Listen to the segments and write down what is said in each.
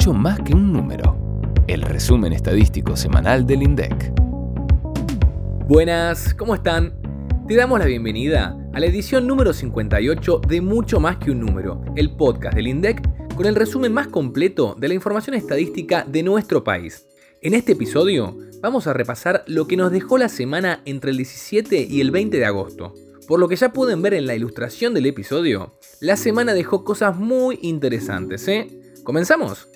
mucho más que un número. El resumen estadístico semanal del INDEC. Buenas, ¿cómo están? Te damos la bienvenida a la edición número 58 de Mucho más que un número, el podcast del INDEC con el resumen más completo de la información estadística de nuestro país. En este episodio vamos a repasar lo que nos dejó la semana entre el 17 y el 20 de agosto. Por lo que ya pueden ver en la ilustración del episodio, la semana dejó cosas muy interesantes, ¿eh? ¿Comenzamos?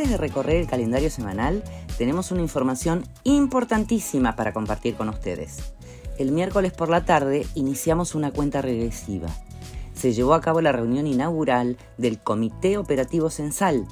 Antes de recorrer el calendario semanal, tenemos una información importantísima para compartir con ustedes. El miércoles por la tarde iniciamos una cuenta regresiva. Se llevó a cabo la reunión inaugural del Comité Operativo Censal,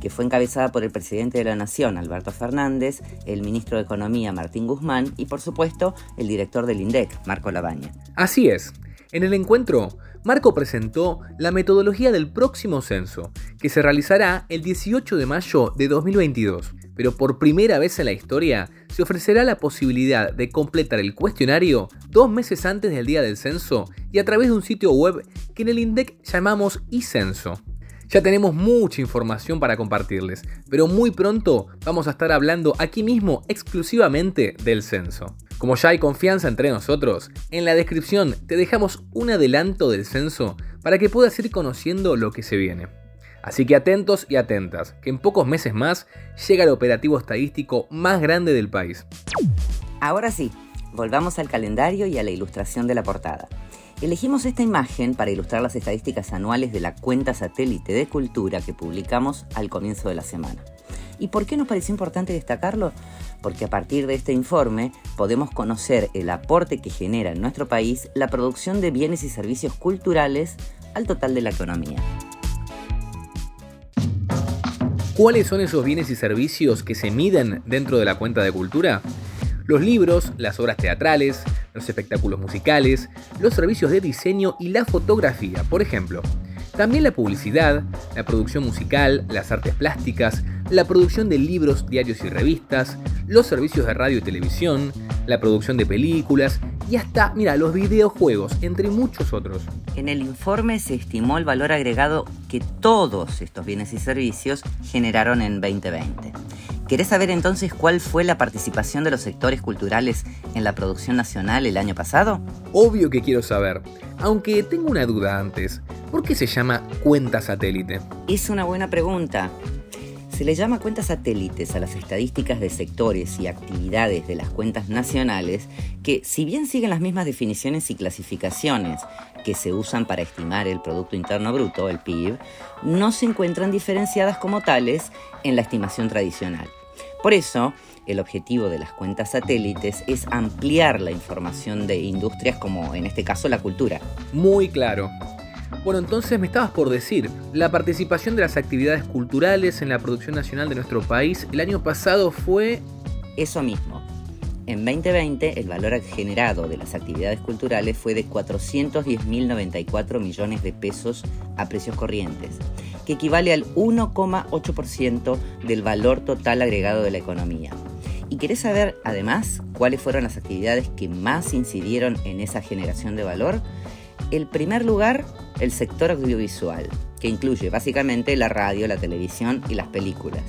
que fue encabezada por el presidente de la Nación, Alberto Fernández, el ministro de Economía, Martín Guzmán, y por supuesto, el director del INDEC, Marco Labaña. Así es. En el encuentro, Marco presentó la metodología del próximo censo, que se realizará el 18 de mayo de 2022. Pero por primera vez en la historia, se ofrecerá la posibilidad de completar el cuestionario dos meses antes del día del censo y a través de un sitio web que en el INDEC llamamos iCenso. Ya tenemos mucha información para compartirles, pero muy pronto vamos a estar hablando aquí mismo exclusivamente del censo. Como ya hay confianza entre nosotros, en la descripción te dejamos un adelanto del censo para que puedas ir conociendo lo que se viene. Así que atentos y atentas, que en pocos meses más llega el operativo estadístico más grande del país. Ahora sí, volvamos al calendario y a la ilustración de la portada. Elegimos esta imagen para ilustrar las estadísticas anuales de la cuenta satélite de cultura que publicamos al comienzo de la semana. ¿Y por qué nos pareció importante destacarlo? Porque a partir de este informe podemos conocer el aporte que genera en nuestro país la producción de bienes y servicios culturales al total de la economía. ¿Cuáles son esos bienes y servicios que se miden dentro de la cuenta de cultura? Los libros, las obras teatrales, los espectáculos musicales, los servicios de diseño y la fotografía, por ejemplo. También la publicidad, la producción musical, las artes plásticas, la producción de libros, diarios y revistas, los servicios de radio y televisión, la producción de películas y hasta, mira, los videojuegos, entre muchos otros. En el informe se estimó el valor agregado que todos estos bienes y servicios generaron en 2020. ¿Querés saber entonces cuál fue la participación de los sectores culturales en la producción nacional el año pasado? Obvio que quiero saber, aunque tengo una duda antes. ¿Por qué se llama cuenta satélite? Es una buena pregunta. Se le llama cuentas satélites a las estadísticas de sectores y actividades de las cuentas nacionales que, si bien siguen las mismas definiciones y clasificaciones que se usan para estimar el Producto Interno Bruto, el PIB, no se encuentran diferenciadas como tales en la estimación tradicional. Por eso, el objetivo de las cuentas satélites es ampliar la información de industrias como en este caso la cultura. Muy claro. Bueno, entonces me estabas por decir, la participación de las actividades culturales en la producción nacional de nuestro país el año pasado fue... Eso mismo. En 2020 el valor generado de las actividades culturales fue de 410.094 millones de pesos a precios corrientes que equivale al 1,8% del valor total agregado de la economía. ¿Y querés saber además cuáles fueron las actividades que más incidieron en esa generación de valor? El primer lugar, el sector audiovisual, que incluye básicamente la radio, la televisión y las películas.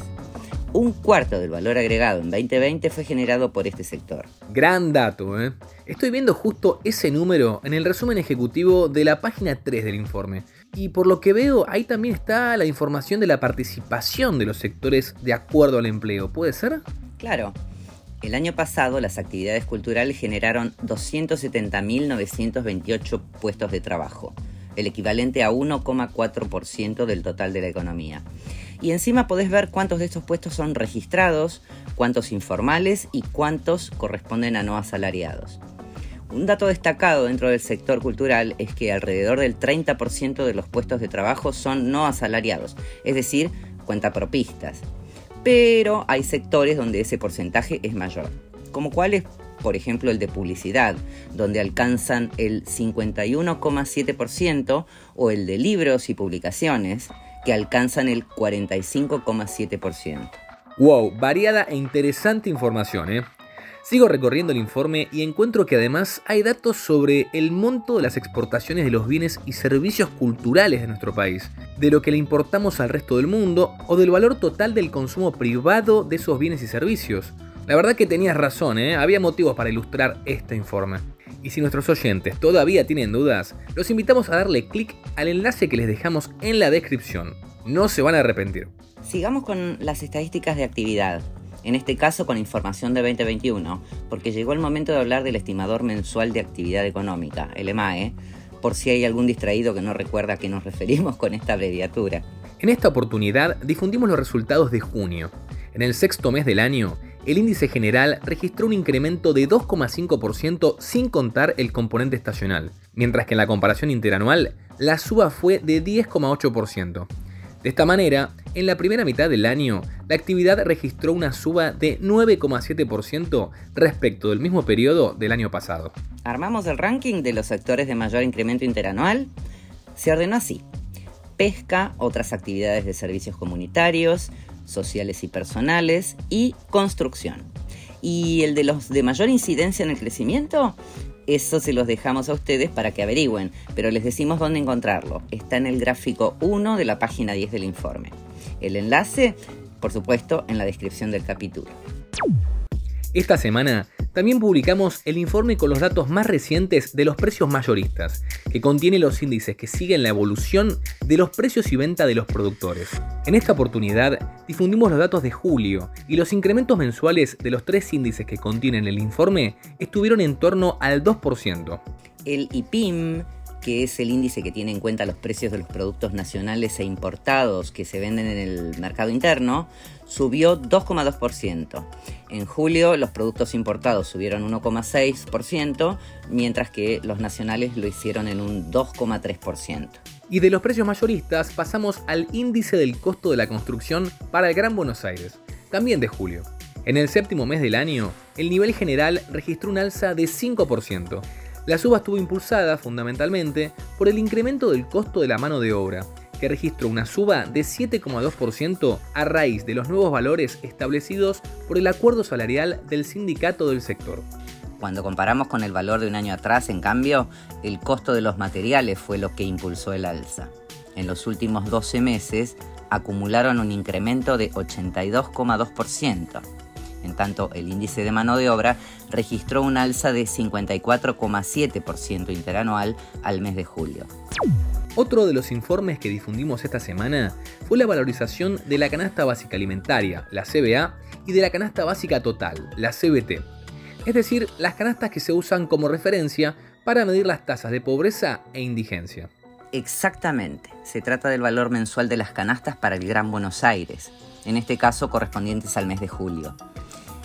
Un cuarto del valor agregado en 2020 fue generado por este sector. Gran dato, ¿eh? Estoy viendo justo ese número en el resumen ejecutivo de la página 3 del informe. Y por lo que veo, ahí también está la información de la participación de los sectores de acuerdo al empleo. ¿Puede ser? Claro. El año pasado las actividades culturales generaron 270.928 puestos de trabajo, el equivalente a 1,4% del total de la economía. Y encima podés ver cuántos de estos puestos son registrados, cuántos informales y cuántos corresponden a no asalariados. Un dato destacado dentro del sector cultural es que alrededor del 30% de los puestos de trabajo son no asalariados, es decir, cuentapropistas. Pero hay sectores donde ese porcentaje es mayor, como cuáles, por ejemplo, el de publicidad, donde alcanzan el 51,7%, o el de libros y publicaciones, que alcanzan el 45,7%. Wow, variada e interesante información, ¿eh? Sigo recorriendo el informe y encuentro que además hay datos sobre el monto de las exportaciones de los bienes y servicios culturales de nuestro país, de lo que le importamos al resto del mundo o del valor total del consumo privado de esos bienes y servicios. La verdad que tenías razón, ¿eh? había motivos para ilustrar este informe. Y si nuestros oyentes todavía tienen dudas, los invitamos a darle clic al enlace que les dejamos en la descripción. No se van a arrepentir. Sigamos con las estadísticas de actividad en este caso con información de 2021, porque llegó el momento de hablar del estimador mensual de actividad económica, el EMAE, por si hay algún distraído que no recuerda a qué nos referimos con esta abreviatura. En esta oportunidad difundimos los resultados de junio. En el sexto mes del año, el índice general registró un incremento de 2,5% sin contar el componente estacional, mientras que en la comparación interanual la suba fue de 10,8%. De esta manera, en la primera mitad del año, la actividad registró una suba de 9,7% respecto del mismo periodo del año pasado. ¿Armamos el ranking de los sectores de mayor incremento interanual? Se ordenó así. Pesca, otras actividades de servicios comunitarios, sociales y personales y construcción. ¿Y el de los de mayor incidencia en el crecimiento? Eso se los dejamos a ustedes para que averigüen, pero les decimos dónde encontrarlo. Está en el gráfico 1 de la página 10 del informe. El enlace, por supuesto, en la descripción del capítulo. Esta semana también publicamos el informe con los datos más recientes de los precios mayoristas, que contiene los índices que siguen la evolución de los precios y venta de los productores. En esta oportunidad difundimos los datos de julio y los incrementos mensuales de los tres índices que contienen el informe estuvieron en torno al 2%. El IPIM que es el índice que tiene en cuenta los precios de los productos nacionales e importados que se venden en el mercado interno, subió 2,2%. En julio los productos importados subieron 1,6%, mientras que los nacionales lo hicieron en un 2,3%. Y de los precios mayoristas pasamos al índice del costo de la construcción para el Gran Buenos Aires, también de julio. En el séptimo mes del año, el nivel general registró un alza de 5%, la suba estuvo impulsada fundamentalmente por el incremento del costo de la mano de obra, que registró una suba de 7,2% a raíz de los nuevos valores establecidos por el acuerdo salarial del sindicato del sector. Cuando comparamos con el valor de un año atrás, en cambio, el costo de los materiales fue lo que impulsó el alza. En los últimos 12 meses acumularon un incremento de 82,2%. En tanto, el índice de mano de obra registró un alza de 54,7% interanual al mes de julio. Otro de los informes que difundimos esta semana fue la valorización de la canasta básica alimentaria, la CBA, y de la canasta básica total, la CBT. Es decir, las canastas que se usan como referencia para medir las tasas de pobreza e indigencia. Exactamente, se trata del valor mensual de las canastas para el Gran Buenos Aires, en este caso correspondientes al mes de julio.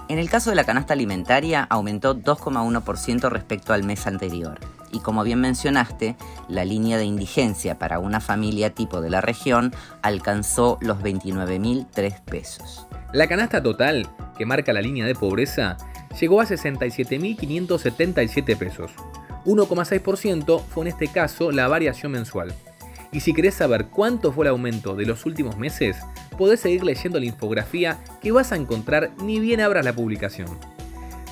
En el caso de la canasta alimentaria aumentó 2,1% respecto al mes anterior. Y como bien mencionaste, la línea de indigencia para una familia tipo de la región alcanzó los 29.003 pesos. La canasta total, que marca la línea de pobreza, llegó a 67.577 pesos. 1,6% fue en este caso la variación mensual. Y si querés saber cuánto fue el aumento de los últimos meses, podés seguir leyendo la infografía que vas a encontrar ni bien abras la publicación.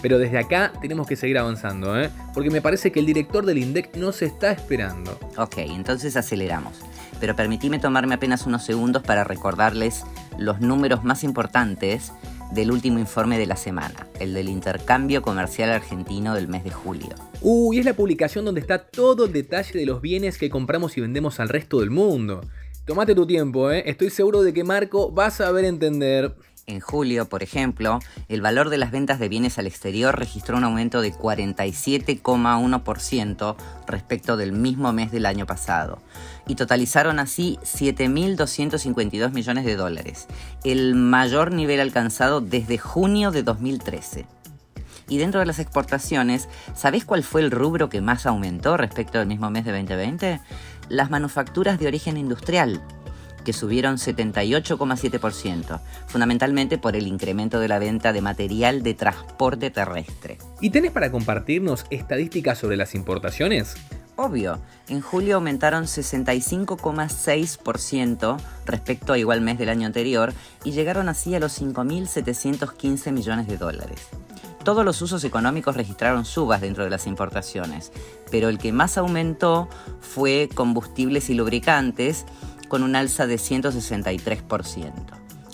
Pero desde acá tenemos que seguir avanzando, ¿eh? porque me parece que el director del INDEC nos está esperando. Ok, entonces aceleramos. Pero permitime tomarme apenas unos segundos para recordarles los números más importantes del último informe de la semana, el del intercambio comercial argentino del mes de julio. Uy, es la publicación donde está todo el detalle de los bienes que compramos y vendemos al resto del mundo. Tómate tu tiempo, ¿eh? estoy seguro de que Marco va a saber entender. En julio, por ejemplo, el valor de las ventas de bienes al exterior registró un aumento de 47,1% respecto del mismo mes del año pasado y totalizaron así 7.252 millones de dólares, el mayor nivel alcanzado desde junio de 2013. Y dentro de las exportaciones, ¿sabés cuál fue el rubro que más aumentó respecto al mismo mes de 2020? Las manufacturas de origen industrial, que subieron 78,7%, fundamentalmente por el incremento de la venta de material de transporte terrestre. ¿Y tenés para compartirnos estadísticas sobre las importaciones? Obvio, en julio aumentaron 65,6% respecto a igual mes del año anterior y llegaron así a los 5.715 millones de dólares. Todos los usos económicos registraron subas dentro de las importaciones, pero el que más aumentó fue combustibles y lubricantes, con un alza de 163%.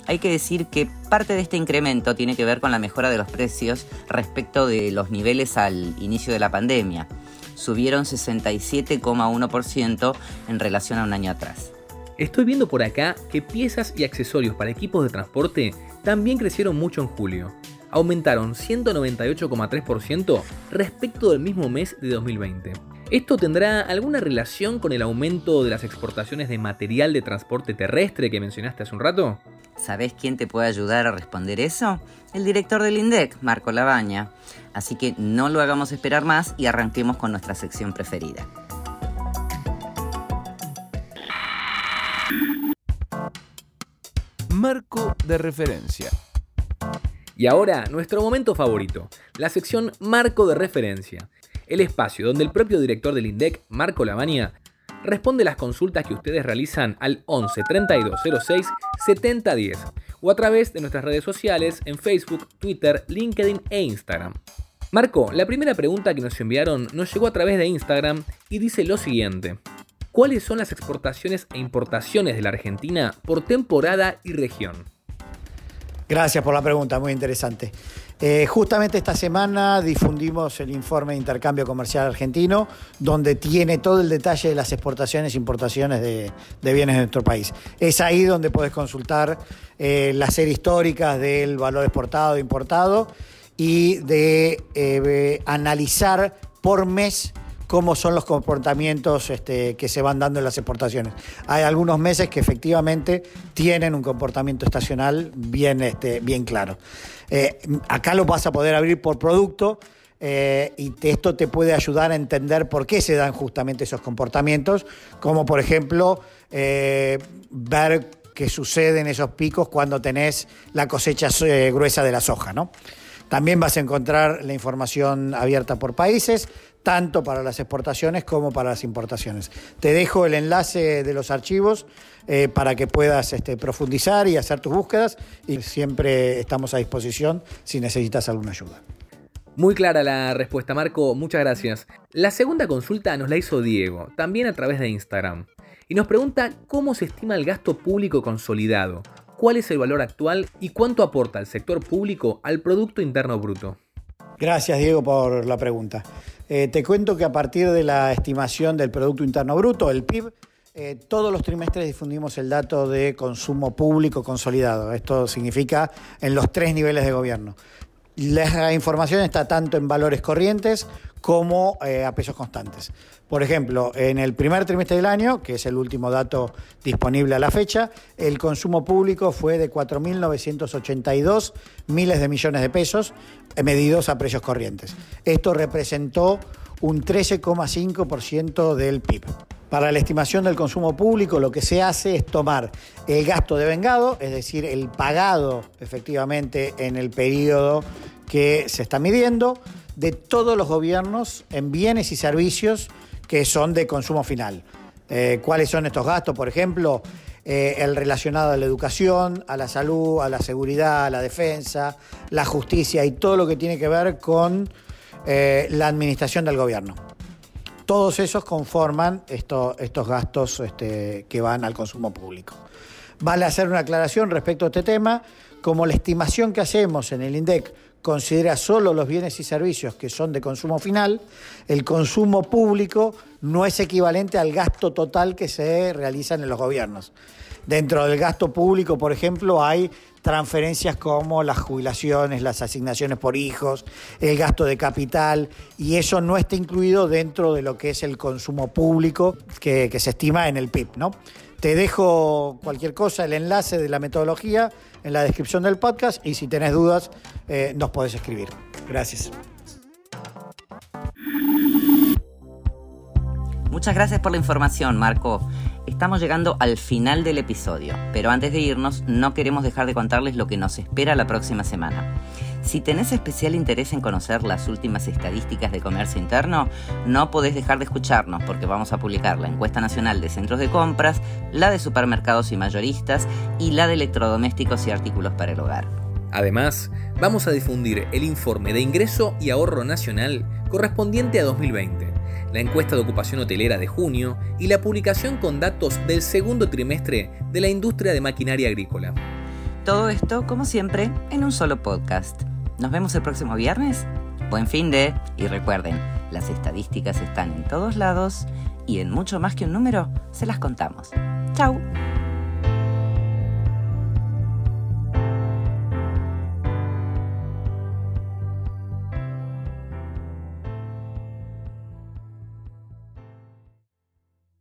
Hay que decir que parte de este incremento tiene que ver con la mejora de los precios respecto de los niveles al inicio de la pandemia. Subieron 67,1% en relación a un año atrás. Estoy viendo por acá que piezas y accesorios para equipos de transporte también crecieron mucho en julio. Aumentaron 198,3% respecto del mismo mes de 2020. ¿Esto tendrá alguna relación con el aumento de las exportaciones de material de transporte terrestre que mencionaste hace un rato? ¿Sabés quién te puede ayudar a responder eso? El director del INDEC, Marco Labaña. Así que no lo hagamos esperar más y arranquemos con nuestra sección preferida. Marco de referencia. Y ahora, nuestro momento favorito, la sección Marco de referencia, el espacio donde el propio director del INDEC, Marco Lavania, responde las consultas que ustedes realizan al 11 32 06 70 10 o a través de nuestras redes sociales en Facebook, Twitter, LinkedIn e Instagram. Marco, la primera pregunta que nos enviaron nos llegó a través de Instagram y dice lo siguiente. ¿Cuáles son las exportaciones e importaciones de la Argentina por temporada y región? Gracias por la pregunta, muy interesante. Eh, justamente esta semana difundimos el informe de intercambio comercial argentino, donde tiene todo el detalle de las exportaciones e importaciones de, bienes de nuestro país. Es ahí donde puedes consultar eh, la serie histórica del valor exportado e importado y de eh, analizar por mes cómo son los comportamientos este, que se van dando en las exportaciones. Hay algunos meses que efectivamente tienen un comportamiento estacional bien, este, bien claro. Eh, acá lo vas a poder abrir por producto. Eh, y esto te puede ayudar a entender por qué se dan justamente esos comportamientos, como por ejemplo eh, ver qué sucede en esos picos cuando tenés la cosecha gruesa de la soja. ¿no? También vas a encontrar la información abierta por países, tanto para las exportaciones como para las importaciones. Te dejo el enlace de los archivos eh, para que puedas este, profundizar y hacer tus búsquedas y siempre estamos a disposición si necesitas alguna ayuda. Muy clara la respuesta, Marco, muchas gracias. La segunda consulta nos la hizo Diego, también a través de Instagram, y nos pregunta cómo se estima el gasto público consolidado, cuál es el valor actual y cuánto aporta el sector público al Producto Interno Bruto. Gracias, Diego, por la pregunta. Eh, te cuento que a partir de la estimación del Producto Interno Bruto, el PIB, eh, todos los trimestres difundimos el dato de consumo público consolidado. Esto significa en los tres niveles de gobierno. La información está tanto en valores corrientes como eh, a pesos constantes. Por ejemplo, en el primer trimestre del año, que es el último dato disponible a la fecha, el consumo público fue de 4.982 miles de millones de pesos, eh, medidos a precios corrientes. Esto representó un 13,5% del PIB. Para la estimación del consumo público lo que se hace es tomar el gasto de vengado, es decir, el pagado efectivamente en el periodo que se está midiendo, de todos los gobiernos en bienes y servicios que son de consumo final. Eh, ¿Cuáles son estos gastos? Por ejemplo, eh, el relacionado a la educación, a la salud, a la seguridad, a la defensa, la justicia y todo lo que tiene que ver con eh, la administración del gobierno. Todos esos conforman estos gastos este, que van al consumo público. Vale hacer una aclaración respecto a este tema, como la estimación que hacemos en el INDEC considera solo los bienes y servicios que son de consumo final, el consumo público no es equivalente al gasto total que se realiza en los gobiernos. Dentro del gasto público, por ejemplo, hay transferencias como las jubilaciones, las asignaciones por hijos, el gasto de capital, y eso no está incluido dentro de lo que es el consumo público que, se estima en el PIB. ¿no? Te dejo cualquier cosa, el enlace de la metodología en la descripción del podcast y si tenés dudas eh, nos podés escribir. Gracias. Muchas gracias por la información, Marco. Estamos llegando al final del episodio, pero antes de irnos no queremos dejar de contarles lo que nos espera la próxima semana. Si tenés especial interés en conocer las últimas estadísticas de comercio interno, no podés dejar de escucharnos porque vamos a publicar la encuesta nacional de centros de compras, la de supermercados y mayoristas y la de electrodomésticos y artículos para el hogar. Además, vamos a difundir el informe de ingreso y ahorro nacional correspondiente a 2020, la encuesta de ocupación hotelera de junio y la publicación con datos del segundo trimestre de la industria de maquinaria agrícola. Todo esto, como siempre, en un solo podcast. Nos vemos el próximo viernes. Buen fin de... Y recuerden, las estadísticas están en todos lados y en mucho más que un número se las contamos. ¡Chao!